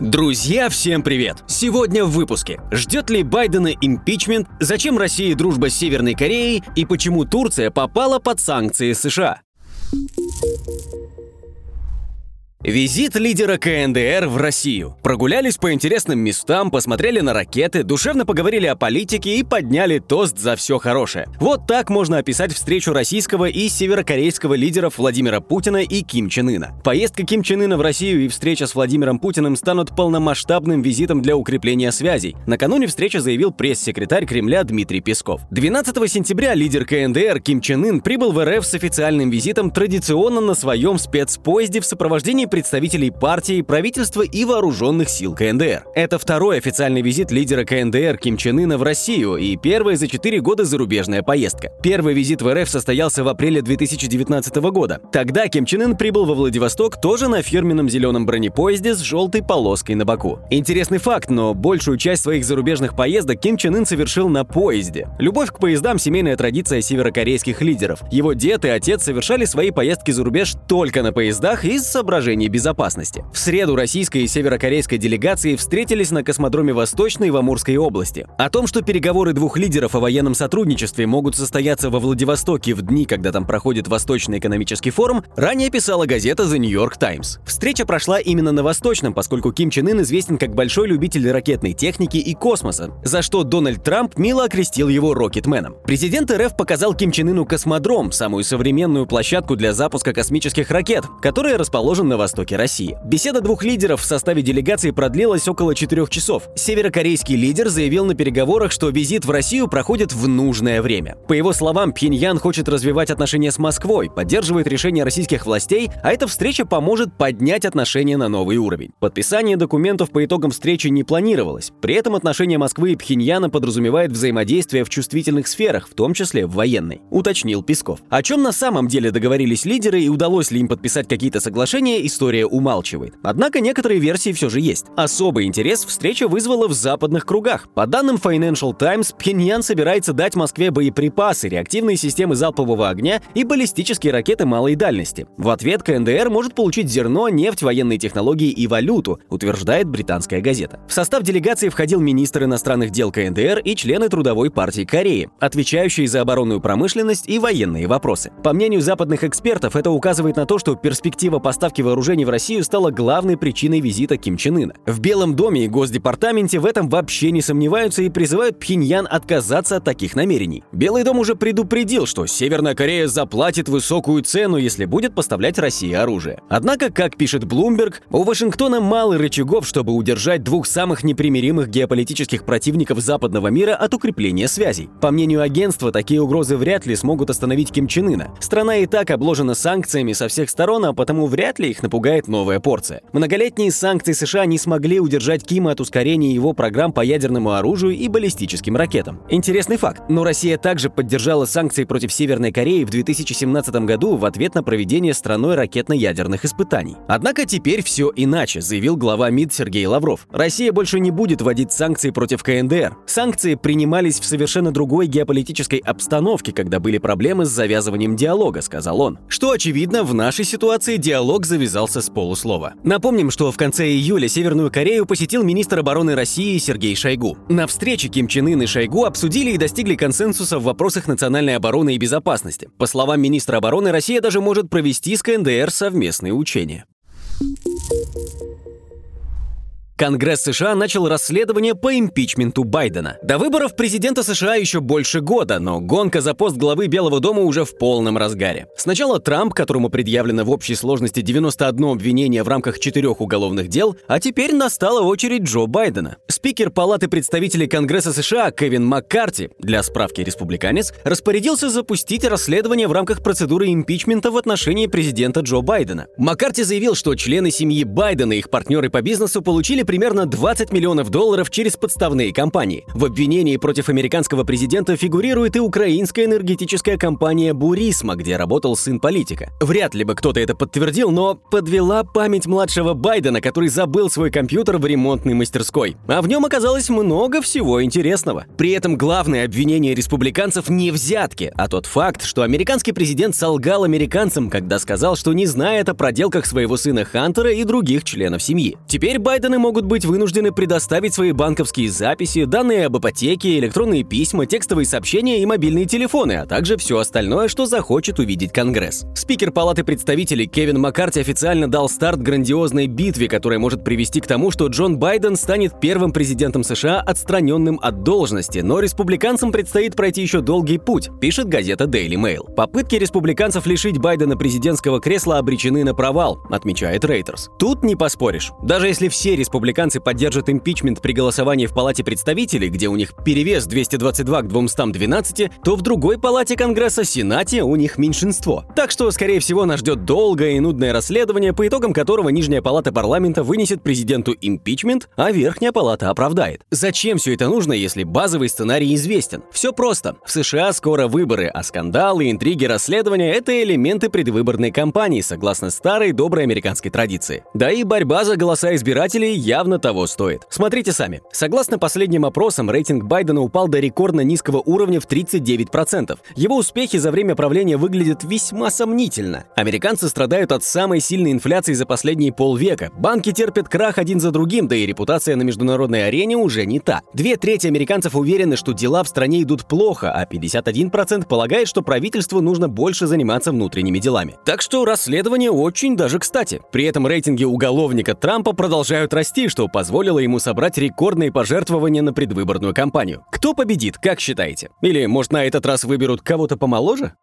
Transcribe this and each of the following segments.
Друзья, всем привет! Сегодня в выпуске. Ждет ли Байдена импичмент, зачем России дружба с Северной Кореей и почему Турция попала под санкции США? Визит лидера КНДР в Россию. Прогулялись по интересным местам, посмотрели на ракеты, душевно поговорили о политике и подняли тост за все хорошее. Вот так можно описать встречу российского и северокорейского лидеров Владимира Путина и Ким Чен Ына. Поездка Ким Чен Ына в Россию и встреча с Владимиром Путиным станут полномасштабным визитом для укрепления связей. Накануне встречи заявил пресс-секретарь Кремля Дмитрий Песков. 12 сентября лидер КНДР Ким Чен Ын прибыл в РФ с официальным визитом традиционно на своем спецпоезде в сопровождении представителей партии, правительства и вооруженных сил КНДР. Это второй официальный визит лидера КНДР Ким Чен Ына в Россию и первая за четыре года зарубежная поездка. Первый визит в РФ состоялся в апреле 2019 года. Тогда Ким Чен Ын прибыл во Владивосток тоже на фирменном зеленом бронепоезде с желтой полоской на боку. Интересный факт, но большую часть своих зарубежных поездок Ким Чен Ын совершил на поезде. Любовь к поездам – семейная традиция северокорейских лидеров. Его дед и отец совершали свои поездки за рубеж только на поездах из соображений соображений безопасности. В среду российская и северокорейская делегации встретились на космодроме Восточной в Амурской области. О том, что переговоры двух лидеров о военном сотрудничестве могут состояться во Владивостоке в дни, когда там проходит Восточный экономический форум, ранее писала газета The New York Times. Встреча прошла именно на Восточном, поскольку Ким Чен Ын известен как большой любитель ракетной техники и космоса, за что Дональд Трамп мило окрестил его Рокетменом. Президент РФ показал Ким Чен Ыну космодром, самую современную площадку для запуска космических ракет, которая расположена на востоке России. Беседа двух лидеров в составе делегации продлилась около четырех часов. Северокорейский лидер заявил на переговорах, что визит в Россию проходит в нужное время. По его словам, Пхеньян хочет развивать отношения с Москвой, поддерживает решения российских властей, а эта встреча поможет поднять отношения на новый уровень. Подписание документов по итогам встречи не планировалось. При этом отношения Москвы и Пхеньяна подразумевает взаимодействие в чувствительных сферах, в том числе в военной, уточнил Песков. О чем на самом деле договорились лидеры и удалось ли им подписать какие-то соглашения, история умалчивает. Однако некоторые версии все же есть. Особый интерес встреча вызвала в западных кругах. По данным Financial Times, Пхеньян собирается дать Москве боеприпасы, реактивные системы залпового огня и баллистические ракеты малой дальности. В ответ КНДР может получить зерно, нефть, военные технологии и валюту, утверждает британская газета. В состав делегации входил министр иностранных дел КНДР и члены Трудовой партии Кореи, отвечающие за оборонную промышленность и военные вопросы. По мнению западных экспертов, это указывает на то, что перспектива поставки вооружений вооружений в Россию стало главной причиной визита Ким Чен Ына. В Белом доме и Госдепартаменте в этом вообще не сомневаются и призывают Пхеньян отказаться от таких намерений. Белый дом уже предупредил, что Северная Корея заплатит высокую цену, если будет поставлять России оружие. Однако, как пишет Блумберг, у Вашингтона мало рычагов, чтобы удержать двух самых непримиримых геополитических противников западного мира от укрепления связей. По мнению агентства, такие угрозы вряд ли смогут остановить Ким Чен Ына. Страна и так обложена санкциями со всех сторон, а потому вряд ли их напугает новая порция. Многолетние санкции США не смогли удержать Кима от ускорения его программ по ядерному оружию и баллистическим ракетам. Интересный факт, но Россия также поддержала санкции против Северной Кореи в 2017 году в ответ на проведение страной ракетно-ядерных испытаний. Однако теперь все иначе, заявил глава МИД Сергей Лавров. Россия больше не будет вводить санкции против КНДР. Санкции принимались в совершенно другой геополитической обстановке, когда были проблемы с завязыванием диалога, сказал он. Что очевидно, в нашей ситуации диалог завязал связался с полуслова. Напомним, что в конце июля Северную Корею посетил министр обороны России Сергей Шойгу. На встрече Ким Чен Ын и Шойгу обсудили и достигли консенсуса в вопросах национальной обороны и безопасности. По словам министра обороны, Россия даже может провести с КНДР совместные учения. Конгресс США начал расследование по импичменту Байдена. До выборов президента США еще больше года, но гонка за пост главы Белого дома уже в полном разгаре. Сначала Трамп, которому предъявлено в общей сложности 91 обвинение в рамках четырех уголовных дел, а теперь настала очередь Джо Байдена. Спикер Палаты представителей Конгресса США Кевин Маккарти, для справки республиканец, распорядился запустить расследование в рамках процедуры импичмента в отношении президента Джо Байдена. Маккарти заявил, что члены семьи Байдена и их партнеры по бизнесу получили примерно 20 миллионов долларов через подставные компании. В обвинении против американского президента фигурирует и украинская энергетическая компания «Бурисма», где работал сын политика. Вряд ли бы кто-то это подтвердил, но подвела память младшего Байдена, который забыл свой компьютер в ремонтной мастерской. А в нем оказалось много всего интересного. При этом главное обвинение республиканцев не взятки, а тот факт, что американский президент солгал американцам, когда сказал, что не знает о проделках своего сына Хантера и других членов семьи. Теперь Байдены могут быть вынуждены предоставить свои банковские записи, данные об ипотеке, электронные письма, текстовые сообщения и мобильные телефоны, а также все остальное, что захочет увидеть Конгресс. Спикер Палаты представителей Кевин Маккарти официально дал старт грандиозной битве, которая может привести к тому, что Джон Байден станет первым президентом США, отстраненным от должности, но республиканцам предстоит пройти еще долгий путь, пишет газета Daily Mail. Попытки республиканцев лишить Байдена президентского кресла обречены на провал, отмечает Рейтерс. Тут не поспоришь. Даже если все республиканцы поддержат импичмент при голосовании в Палате представителей, где у них перевес 222 к 212, то в другой палате Конгресса, Сенате, у них меньшинство. Так что, скорее всего, нас ждет долгое и нудное расследование, по итогам которого Нижняя палата парламента вынесет президенту импичмент, а Верхняя палата оправдает. Зачем все это нужно, если базовый сценарий известен? Все просто. В США скоро выборы, а скандалы, интриги, расследования – это элементы предвыборной кампании, согласно старой доброй американской традиции. Да и борьба за голоса избирателей явно того стоит. Смотрите сами. Согласно последним опросам, рейтинг Байдена упал до рекордно низкого уровня в 39%. Его успехи за время правления выглядят весьма сомнительно. Американцы страдают от самой сильной инфляции за последние полвека. Банки терпят крах один за другим, да и репутация на международной арене уже не та. Две трети американцев уверены, что дела в стране идут плохо, а 51% полагает, что правительству нужно больше заниматься внутренними делами. Так что расследование очень даже кстати. При этом рейтинги уголовника Трампа продолжают расти, что позволило ему собрать рекордные пожертвования на предвыборную кампанию. Кто победит, как считаете? Или, может, на этот раз выберут кого-то помоложе?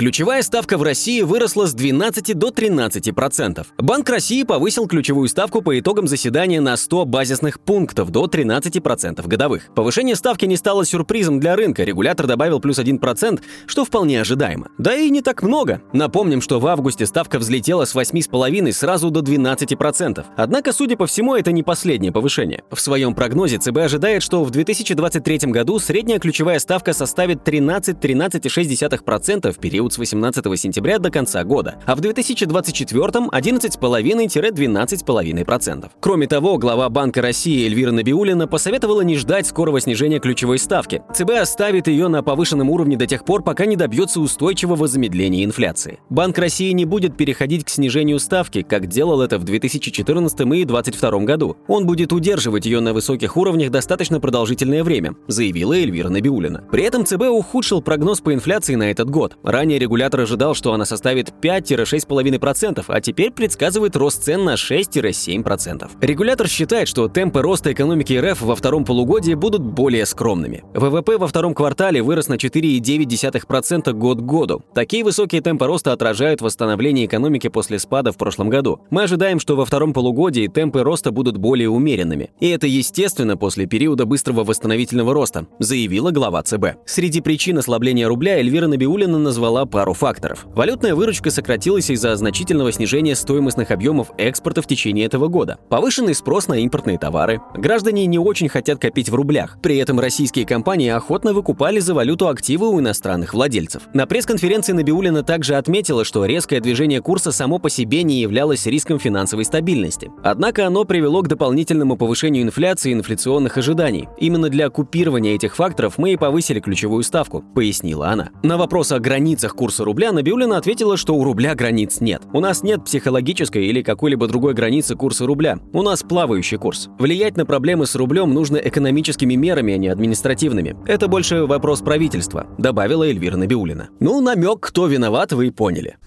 Ключевая ставка в России выросла с 12 до 13%. Банк России повысил ключевую ставку по итогам заседания на 100 базисных пунктов до 13% годовых. Повышение ставки не стало сюрпризом для рынка, регулятор добавил плюс 1%, что вполне ожидаемо. Да и не так много. Напомним, что в августе ставка взлетела с 8,5 сразу до 12%. Однако, судя по всему, это не последнее повышение. В своем прогнозе ЦБ ожидает, что в 2023 году средняя ключевая ставка составит 13-13,6% в период период с 18 сентября до конца года, а в 2024 11,5-12,5%. Кроме того, глава Банка России Эльвира Набиулина посоветовала не ждать скорого снижения ключевой ставки. ЦБ оставит ее на повышенном уровне до тех пор, пока не добьется устойчивого замедления инфляции. Банк России не будет переходить к снижению ставки, как делал это в 2014 и 2022 году. Он будет удерживать ее на высоких уровнях достаточно продолжительное время, заявила Эльвира Набиулина. При этом ЦБ ухудшил прогноз по инфляции на этот год. Ранее регулятор ожидал, что она составит 5-6,5%, а теперь предсказывает рост цен на 6-7%. Регулятор считает, что темпы роста экономики РФ во втором полугодии будут более скромными. ВВП во втором квартале вырос на 4,9% год к году. Такие высокие темпы роста отражают восстановление экономики после спада в прошлом году. Мы ожидаем, что во втором полугодии темпы роста будут более умеренными. И это естественно после периода быстрого восстановительного роста, заявила глава ЦБ. Среди причин ослабления рубля Эльвира Набиулина назвала пару факторов. Валютная выручка сократилась из-за значительного снижения стоимостных объемов экспорта в течение этого года. Повышенный спрос на импортные товары. Граждане не очень хотят копить в рублях. При этом российские компании охотно выкупали за валюту активы у иностранных владельцев. На пресс-конференции Набиулина также отметила, что резкое движение курса само по себе не являлось риском финансовой стабильности. Однако оно привело к дополнительному повышению инфляции и инфляционных ожиданий. Именно для купирования этих факторов мы и повысили ключевую ставку, пояснила она. На вопрос о границах курса рубля, Набиулина ответила, что у рубля границ нет. У нас нет психологической или какой-либо другой границы курса рубля. У нас плавающий курс. Влиять на проблемы с рублем нужно экономическими мерами, а не административными. Это больше вопрос правительства, добавила Эльвира Набиулина. Ну, намек, кто виноват, вы поняли.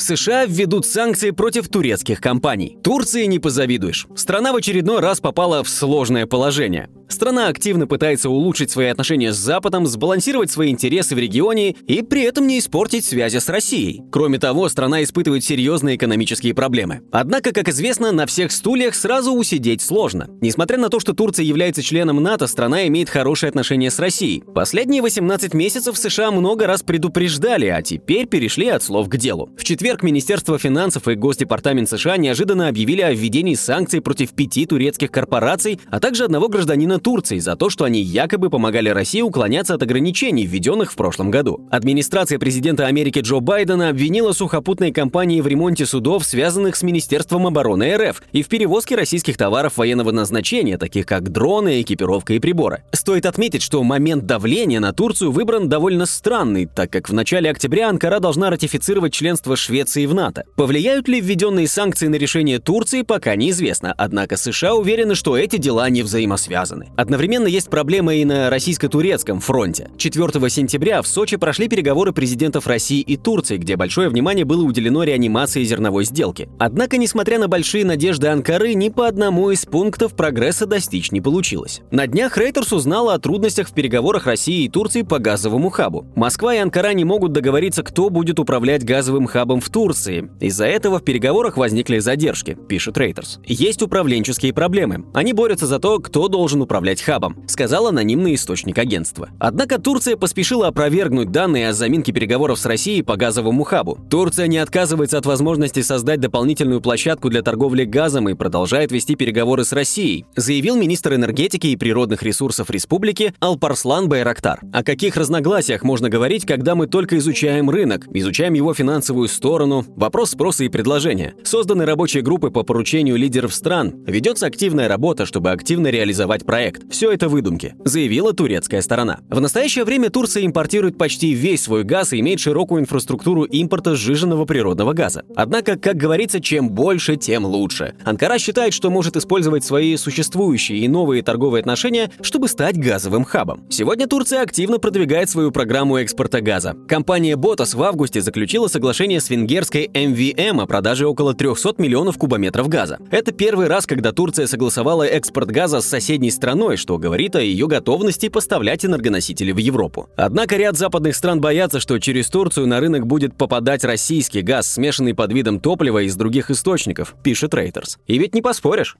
США введут санкции против турецких компаний. Турции не позавидуешь. Страна в очередной раз попала в сложное положение. Страна активно пытается улучшить свои отношения с Западом, сбалансировать свои интересы в регионе и при этом не испортить связи с Россией. Кроме того, страна испытывает серьезные экономические проблемы. Однако, как известно, на всех стульях сразу усидеть сложно. Несмотря на то, что Турция является членом НАТО, страна имеет хорошие отношения с Россией. Последние 18 месяцев США много раз предупреждали, а теперь перешли от слов к делу. В четверг Министерство финансов и Госдепартамент США неожиданно объявили о введении санкций против пяти турецких корпораций, а также одного гражданина Турции за то, что они якобы помогали России уклоняться от ограничений, введенных в прошлом году. Администрация президента Америки Джо Байдена обвинила сухопутные компании в ремонте судов, связанных с Министерством обороны РФ, и в перевозке российских товаров военного назначения, таких как дроны, экипировка и приборы. Стоит отметить, что момент давления на Турцию выбран довольно странный, так как в начале октября Анкара должна ратифицировать членство Швеции в НАТО. Повлияют ли введенные санкции на решение Турции, пока неизвестно, однако США уверены, что эти дела не взаимосвязаны. Одновременно есть проблема и на российско-турецком фронте. 4 сентября в Сочи прошли переговоры президентов России и Турции, где большое внимание было уделено реанимации зерновой сделки. Однако, несмотря на большие надежды Анкары, ни по одному из пунктов прогресса достичь не получилось. На днях Рейтерс узнала о трудностях в переговорах России и Турции по газовому хабу. Москва и Анкара не могут договориться, кто будет управлять газовым хабом в Турции. Из-за этого в переговорах возникли задержки, пишет Рейтерс. Есть управленческие проблемы. Они борются за то, кто должен управлять хабом, сказал анонимный источник агентства. Однако Турция поспешила опровергнуть данные о заминке переговоров с Россией по газовому хабу. Турция не отказывается от возможности создать дополнительную площадку для торговли газом и продолжает вести переговоры с Россией, заявил министр энергетики и природных ресурсов республики Алпарслан Байрактар. О каких разногласиях можно говорить, когда мы только изучаем рынок, изучаем его финансовую сторону, вопрос спроса и предложения. Созданы рабочие группы по поручению лидеров стран, ведется активная работа, чтобы активно реализовать проект. Все это выдумки, заявила турецкая сторона. В настоящее время Турция импортирует почти весь свой газ и имеет широкую инфраструктуру импорта сжиженного природного газа. Однако, как говорится, чем больше, тем лучше. Анкара считает, что может использовать свои существующие и новые торговые отношения, чтобы стать газовым хабом. Сегодня Турция активно продвигает свою программу экспорта газа. Компания Botas в августе заключила соглашение с венгерской MVM о продаже около 300 миллионов кубометров газа. Это первый раз, когда Турция согласовала экспорт газа с соседней страной, что говорит о ее готовности поставлять энергоносители в Европу. Однако ряд западных стран боятся, что через Турцию на рынок будет попадать российский газ, смешанный под видом топлива из других источников, пишет Reuters. И ведь не поспоришь.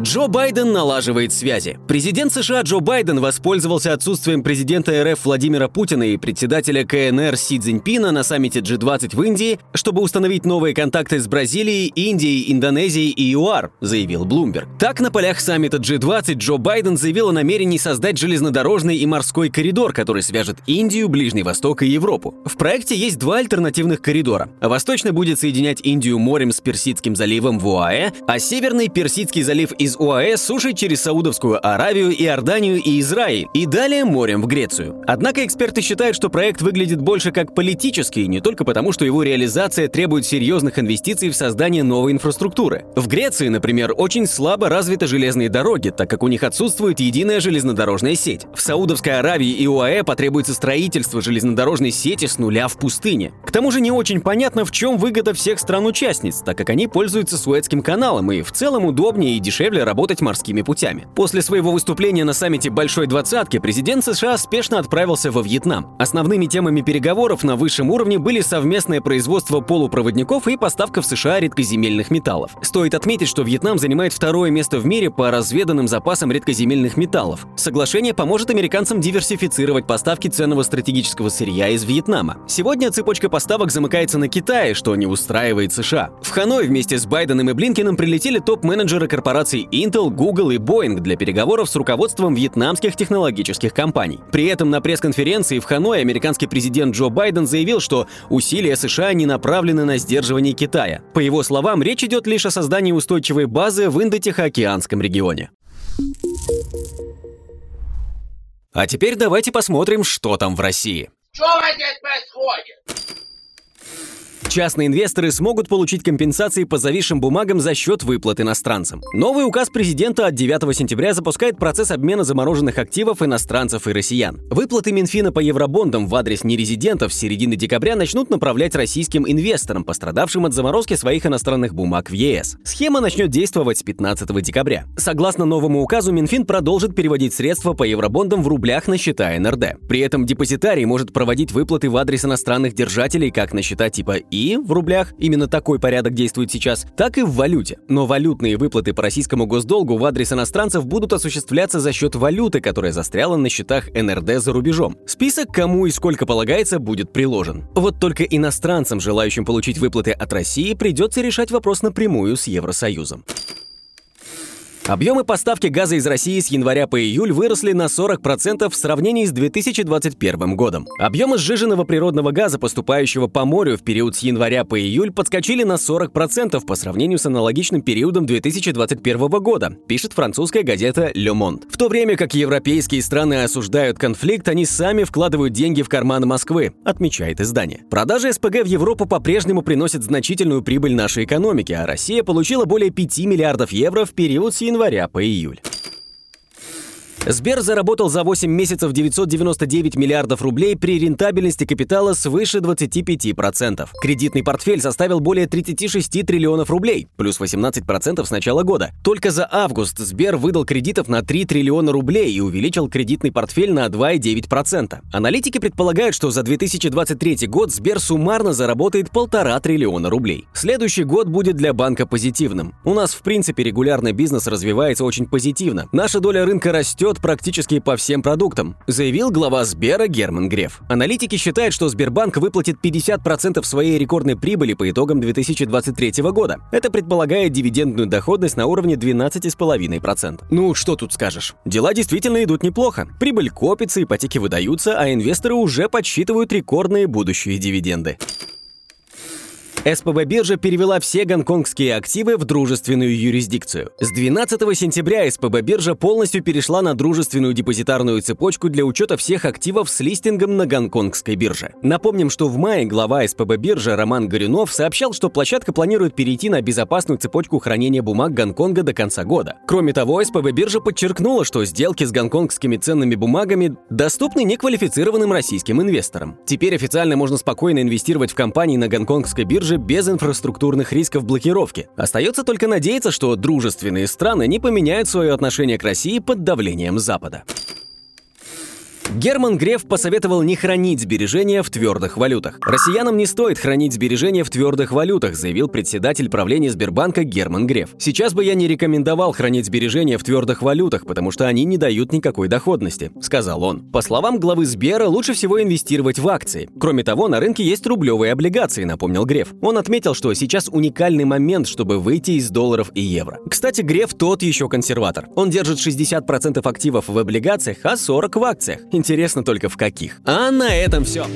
Джо Байден налаживает связи. Президент США Джо Байден воспользовался отсутствием президента РФ Владимира Путина и председателя КНР Си Цзиньпина на саммите G20 в Индии, чтобы установить новые контакты с Бразилией, Индией, Индонезией и ЮАР, заявил Блумберг. Так, на полях саммита G20 Джо Байден заявил о намерении создать железнодорожный и морской коридор, который свяжет Индию, Ближний Восток и Европу. В проекте есть два альтернативных коридора. Восточный будет соединять Индию морем с Персидским заливом в ОАЭ, а северный Персидский залив из ОАЭ сушей через Саудовскую Аравию, Иорданию и Израиль, и далее морем в Грецию. Однако эксперты считают, что проект выглядит больше как политический, не только потому, что его реализация требует серьезных инвестиций в создание новой инфраструктуры. В Греции, например, очень слабо развиты железные дороги, так как у них отсутствует единая железнодорожная сеть. В Саудовской Аравии и ОАЭ потребуется строительство железнодорожной сети с нуля в пустыне. К тому же не очень понятно, в чем выгода всех стран-участниц, так как они пользуются Суэцким каналом и в целом удобнее и дешевле дешевле работать морскими путями. После своего выступления на саммите Большой Двадцатки президент США спешно отправился во Вьетнам. Основными темами переговоров на высшем уровне были совместное производство полупроводников и поставка в США редкоземельных металлов. Стоит отметить, что Вьетнам занимает второе место в мире по разведанным запасам редкоземельных металлов. Соглашение поможет американцам диверсифицировать поставки ценного стратегического сырья из Вьетнама. Сегодня цепочка поставок замыкается на Китае, что не устраивает США. В Ханой вместе с Байденом и Блинкиным прилетели топ-менеджеры Intel, Google и Boeing для переговоров с руководством вьетнамских технологических компаний. При этом на пресс-конференции в Ханой американский президент Джо Байден заявил, что усилия США не направлены на сдерживание Китая. По его словам, речь идет лишь о создании устойчивой базы в Индо-Тихоокеанском регионе. А теперь давайте посмотрим, что там в России. Что происходит? Частные инвесторы смогут получить компенсации по зависшим бумагам за счет выплат иностранцам. Новый указ президента от 9 сентября запускает процесс обмена замороженных активов иностранцев и россиян. Выплаты Минфина по евробондам в адрес нерезидентов с середины декабря начнут направлять российским инвесторам, пострадавшим от заморозки своих иностранных бумаг в ЕС. Схема начнет действовать с 15 декабря. Согласно новому указу, Минфин продолжит переводить средства по евробондам в рублях на счета НРД. При этом депозитарий может проводить выплаты в адрес иностранных держателей как на счета типа И в рублях, именно такой порядок действует сейчас, так и в валюте. Но валютные выплаты по российскому госдолгу в адрес иностранцев будут осуществляться за счет валюты, которая застряла на счетах НРД за рубежом. Список, кому и сколько полагается, будет приложен. Вот только иностранцам, желающим получить выплаты от России, придется решать вопрос напрямую с Евросоюзом. Объемы поставки газа из России с января по июль выросли на 40% в сравнении с 2021 годом. Объемы сжиженного природного газа, поступающего по морю в период с января по июль, подскочили на 40% по сравнению с аналогичным периодом 2021 года, пишет французская газета Le Monde. В то время как европейские страны осуждают конфликт, они сами вкладывают деньги в карман Москвы, отмечает издание. Продажи СПГ в Европу по-прежнему приносят значительную прибыль нашей экономике, а Россия получила более 5 миллиардов евро в период с января по июль. Сбер заработал за 8 месяцев 999 миллиардов рублей при рентабельности капитала свыше 25%. Кредитный портфель составил более 36 триллионов рублей, плюс 18% с начала года. Только за август Сбер выдал кредитов на 3 триллиона рублей и увеличил кредитный портфель на 2,9%. Аналитики предполагают, что за 2023 год Сбер суммарно заработает полтора триллиона рублей. Следующий год будет для банка позитивным. У нас, в принципе, регулярный бизнес развивается очень позитивно. Наша доля рынка растет, растет практически по всем продуктам, заявил глава Сбера Герман Греф. Аналитики считают, что Сбербанк выплатит 50% своей рекордной прибыли по итогам 2023 года. Это предполагает дивидендную доходность на уровне 12,5%. Ну, что тут скажешь? Дела действительно идут неплохо. Прибыль копится, ипотеки выдаются, а инвесторы уже подсчитывают рекордные будущие дивиденды. СПБ биржа перевела все гонконгские активы в дружественную юрисдикцию. С 12 сентября СПБ биржа полностью перешла на дружественную депозитарную цепочку для учета всех активов с листингом на гонконгской бирже. Напомним, что в мае глава СПБ биржи Роман Горюнов сообщал, что площадка планирует перейти на безопасную цепочку хранения бумаг Гонконга до конца года. Кроме того, СПБ биржа подчеркнула, что сделки с гонконгскими ценными бумагами доступны неквалифицированным российским инвесторам. Теперь официально можно спокойно инвестировать в компании на гонконгской бирже же без инфраструктурных рисков блокировки. Остается только надеяться, что дружественные страны не поменяют свое отношение к России под давлением Запада. Герман Греф посоветовал не хранить сбережения в твердых валютах. Россиянам не стоит хранить сбережения в твердых валютах, заявил председатель правления Сбербанка Герман Греф. Сейчас бы я не рекомендовал хранить сбережения в твердых валютах, потому что они не дают никакой доходности, сказал он. По словам главы Сбера, лучше всего инвестировать в акции. Кроме того, на рынке есть рублевые облигации, напомнил Греф. Он отметил, что сейчас уникальный момент, чтобы выйти из долларов и евро. Кстати, Греф тот еще консерватор. Он держит 60% активов в облигациях, а 40% в акциях. Интересно только в каких. А на этом все.